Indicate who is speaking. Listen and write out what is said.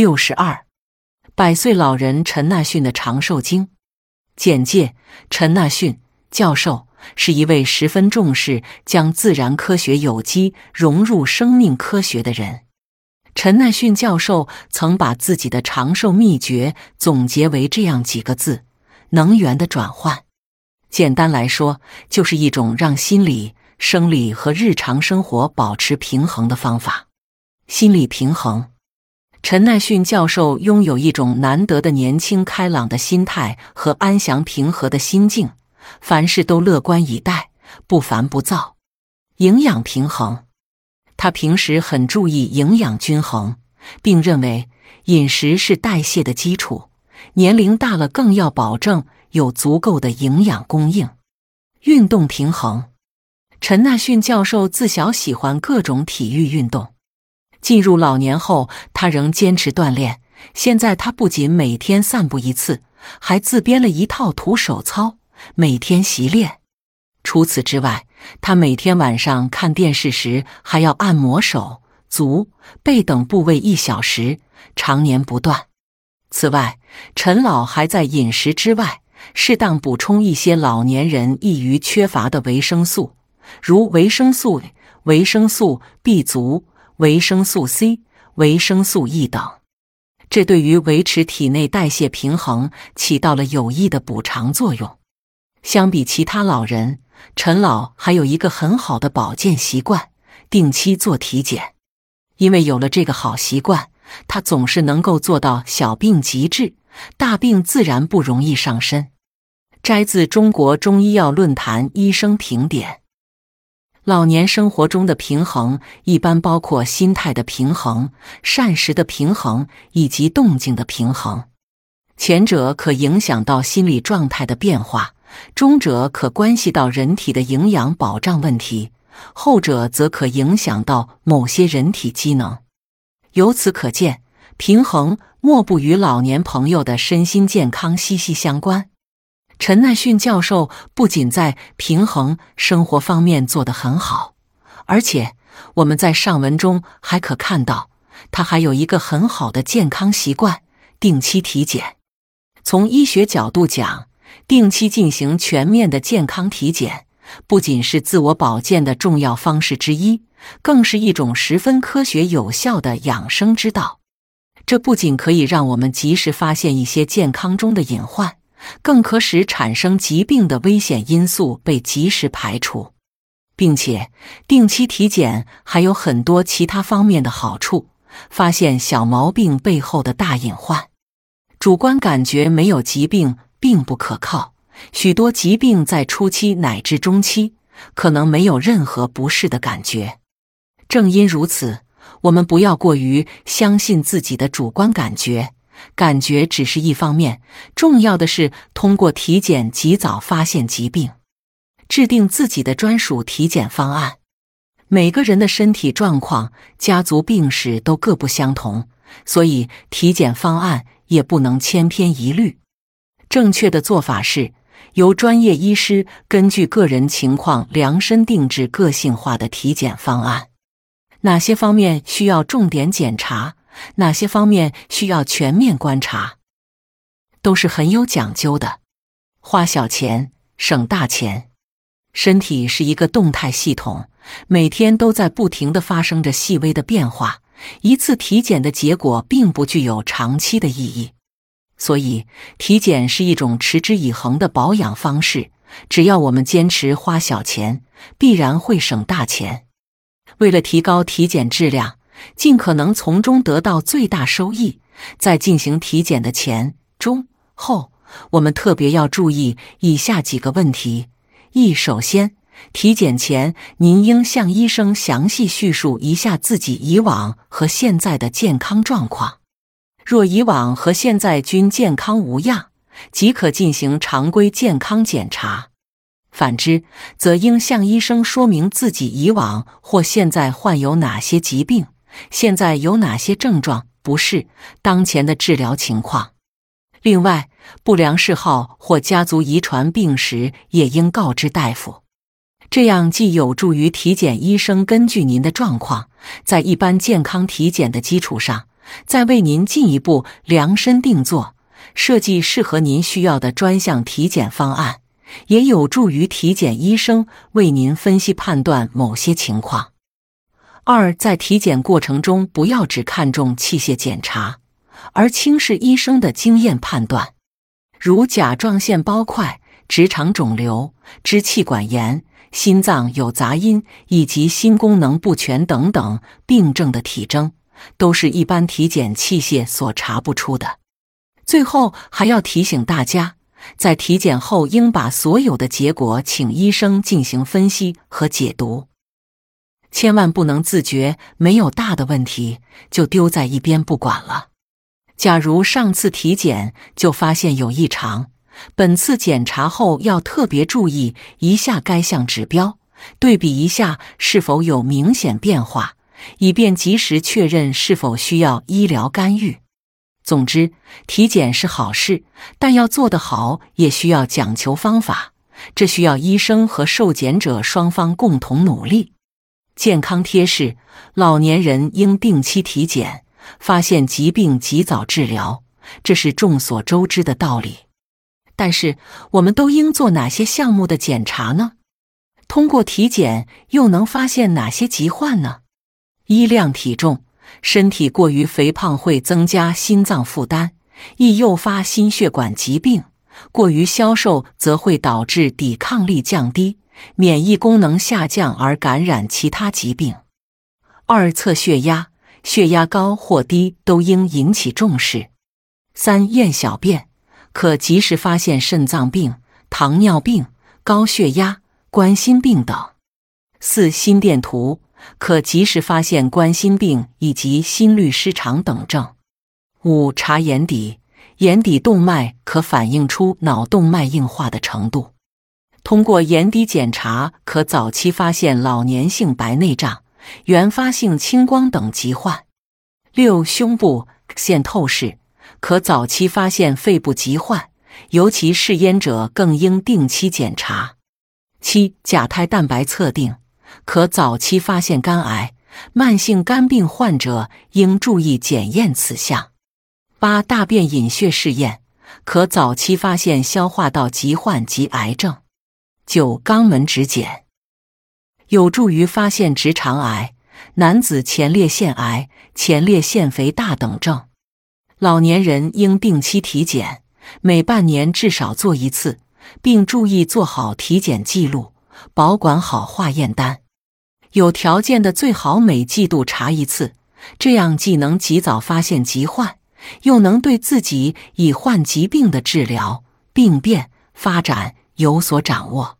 Speaker 1: 六十二，百岁老人陈纳逊的长寿经简介：陈纳逊教授是一位十分重视将自然科学有机融入生命科学的人。陈纳逊教授曾把自己的长寿秘诀总结为这样几个字：能源的转换。简单来说，就是一种让心理、生理和日常生活保持平衡的方法。心理平衡。陈奈逊教授拥有一种难得的年轻开朗的心态和安详平和的心境，凡事都乐观以待，不烦不躁。营养平衡。他平时很注意营养均衡，并认为饮食是代谢的基础，年龄大了更要保证。有足够的营养供应，运动平衡。陈纳逊教授自小喜欢各种体育运动，进入老年后，他仍坚持锻炼。现在他不仅每天散步一次，还自编了一套徒手操，每天习练。除此之外，他每天晚上看电视时还要按摩手、足、背等部位一小时，常年不断。此外，陈老还在饮食之外。适当补充一些老年人易于缺乏的维生素，如维生素、维生素 B 族、维生素 C、维生素 E 等，这对于维持体内代谢平衡起到了有益的补偿作用。相比其他老人，陈老还有一个很好的保健习惯：定期做体检。因为有了这个好习惯，他总是能够做到小病即治。大病自然不容易上身。摘自《中国中医药论坛》医生评点。老年生活中的平衡一般包括心态的平衡、膳食的平衡以及动静的平衡。前者可影响到心理状态的变化，中者可关系到人体的营养保障问题，后者则可影响到某些人体机能。由此可见。平衡莫不与老年朋友的身心健康息息相关。陈奈逊教授不仅在平衡生活方面做得很好，而且我们在上文中还可看到，他还有一个很好的健康习惯——定期体检。从医学角度讲，定期进行全面的健康体检，不仅是自我保健的重要方式之一，更是一种十分科学有效的养生之道。这不仅可以让我们及时发现一些健康中的隐患，更可使产生疾病的危险因素被及时排除，并且定期体检还有很多其他方面的好处。发现小毛病背后的大隐患，主观感觉没有疾病并不可靠。许多疾病在初期乃至中期可能没有任何不适的感觉。正因如此。我们不要过于相信自己的主观感觉，感觉只是一方面，重要的是通过体检及早发现疾病，制定自己的专属体检方案。每个人的身体状况、家族病史都各不相同，所以体检方案也不能千篇一律。正确的做法是由专业医师根据个人情况量身定制个性化的体检方案。哪些方面需要重点检查？哪些方面需要全面观察？都是很有讲究的。花小钱省大钱。身体是一个动态系统，每天都在不停的发生着细微的变化。一次体检的结果并不具有长期的意义，所以体检是一种持之以恒的保养方式。只要我们坚持花小钱，必然会省大钱。为了提高体检质量，尽可能从中得到最大收益，在进行体检的前、中、后，我们特别要注意以下几个问题：一、首先，体检前您应向医生详细叙述一下自己以往和现在的健康状况。若以往和现在均健康无恙，即可进行常规健康检查。反之，则应向医生说明自己以往或现在患有哪些疾病，现在有哪些症状不适，当前的治疗情况。另外，不良嗜好或家族遗传病史也应告知大夫，这样既有助于体检医生根据您的状况，在一般健康体检的基础上再为您进一步量身定做，设计适合您需要的专项体检方案，也有助于体检医生为您分析判断某些情况。二，在体检过程中，不要只看重器械检查，而轻视医生的经验判断，如甲状腺包块、直肠肿瘤、支气管炎。心脏有杂音以及心功能不全等等病症的体征，都是一般体检器械所查不出的。最后还要提醒大家，在体检后应把所有的结果请医生进行分析和解读，千万不能自觉没有大的问题就丢在一边不管了。假如上次体检就发现有异常。本次检查后要特别注意一下该项指标，对比一下是否有明显变化，以便及时确认是否需要医疗干预。总之，体检是好事，但要做得好也需要讲求方法，这需要医生和受检者双方共同努力。健康贴士：老年人应定期体检，发现疾病及早治疗，这是众所周知的道理。但是，我们都应做哪些项目的检查呢？通过体检又能发现哪些疾患呢？一量体重，身体过于肥胖会增加心脏负担，易诱发心血管疾病；过于消瘦则会导致抵抗力降低、免疫功能下降而感染其他疾病。二测血压，血压高或低都应引起重视。三验小便。可及时发现肾脏病、糖尿病、高血压、冠心病等。四心电图可及时发现冠心病以及心律失常等症。五查眼底，眼底动脉可反映出脑动脉硬化的程度。通过眼底检查，可早期发现老年性白内障、原发性青光等疾患。六胸部线透视。可早期发现肺部疾患，尤其嗜烟者更应定期检查。七、甲胎蛋白测定可早期发现肝癌，慢性肝病患者应注意检验此项。八、大便隐血试验可早期发现消化道疾患及癌症。九、肛门指检有助于发现直肠癌、男子前列腺癌、前列腺肥大等症。老年人应定期体检，每半年至少做一次，并注意做好体检记录，保管好化验单。有条件的最好每季度查一次，这样既能及早发现疾患，又能对自己已患疾病的治疗、病变发展有所掌握。